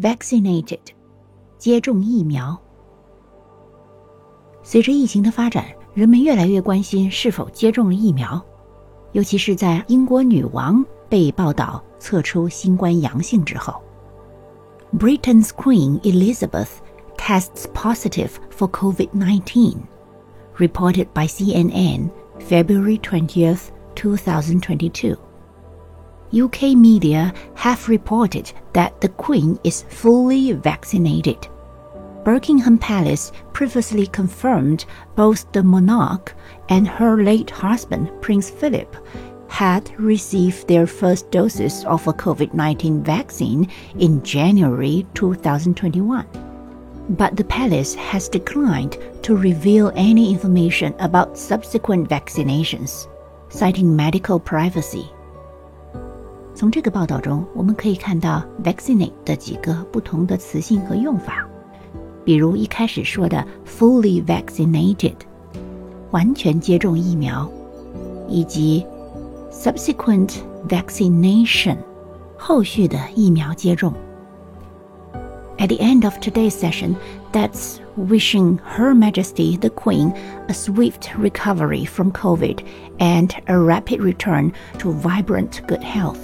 vaccinated，接种疫苗。随着疫情的发展，人们越来越关心是否接种了疫苗，尤其是在英国女王被报道测出新冠阳性之后。Britain's Queen Elizabeth tests positive for COVID 19, reported by CNN February 20th, 2022. UK media have reported that the Queen is fully vaccinated. Buckingham Palace previously confirmed both the monarch and her late husband, Prince Philip, had received their first doses of a COVID 19 vaccine in January 2021. But the palace has declined to reveal any information about subsequent vaccinations, citing medical privacy. 从这个报道中，我们可以看到 vaccinate 的几个不同的词性和用法。比如一开始说的 fully vaccinated，完全接种疫苗，以及 subsequent vaccination，后续的疫苗接种。At the end of today's session, that's wishing Her Majesty the Queen a swift recovery from COVID and a rapid return to vibrant good health.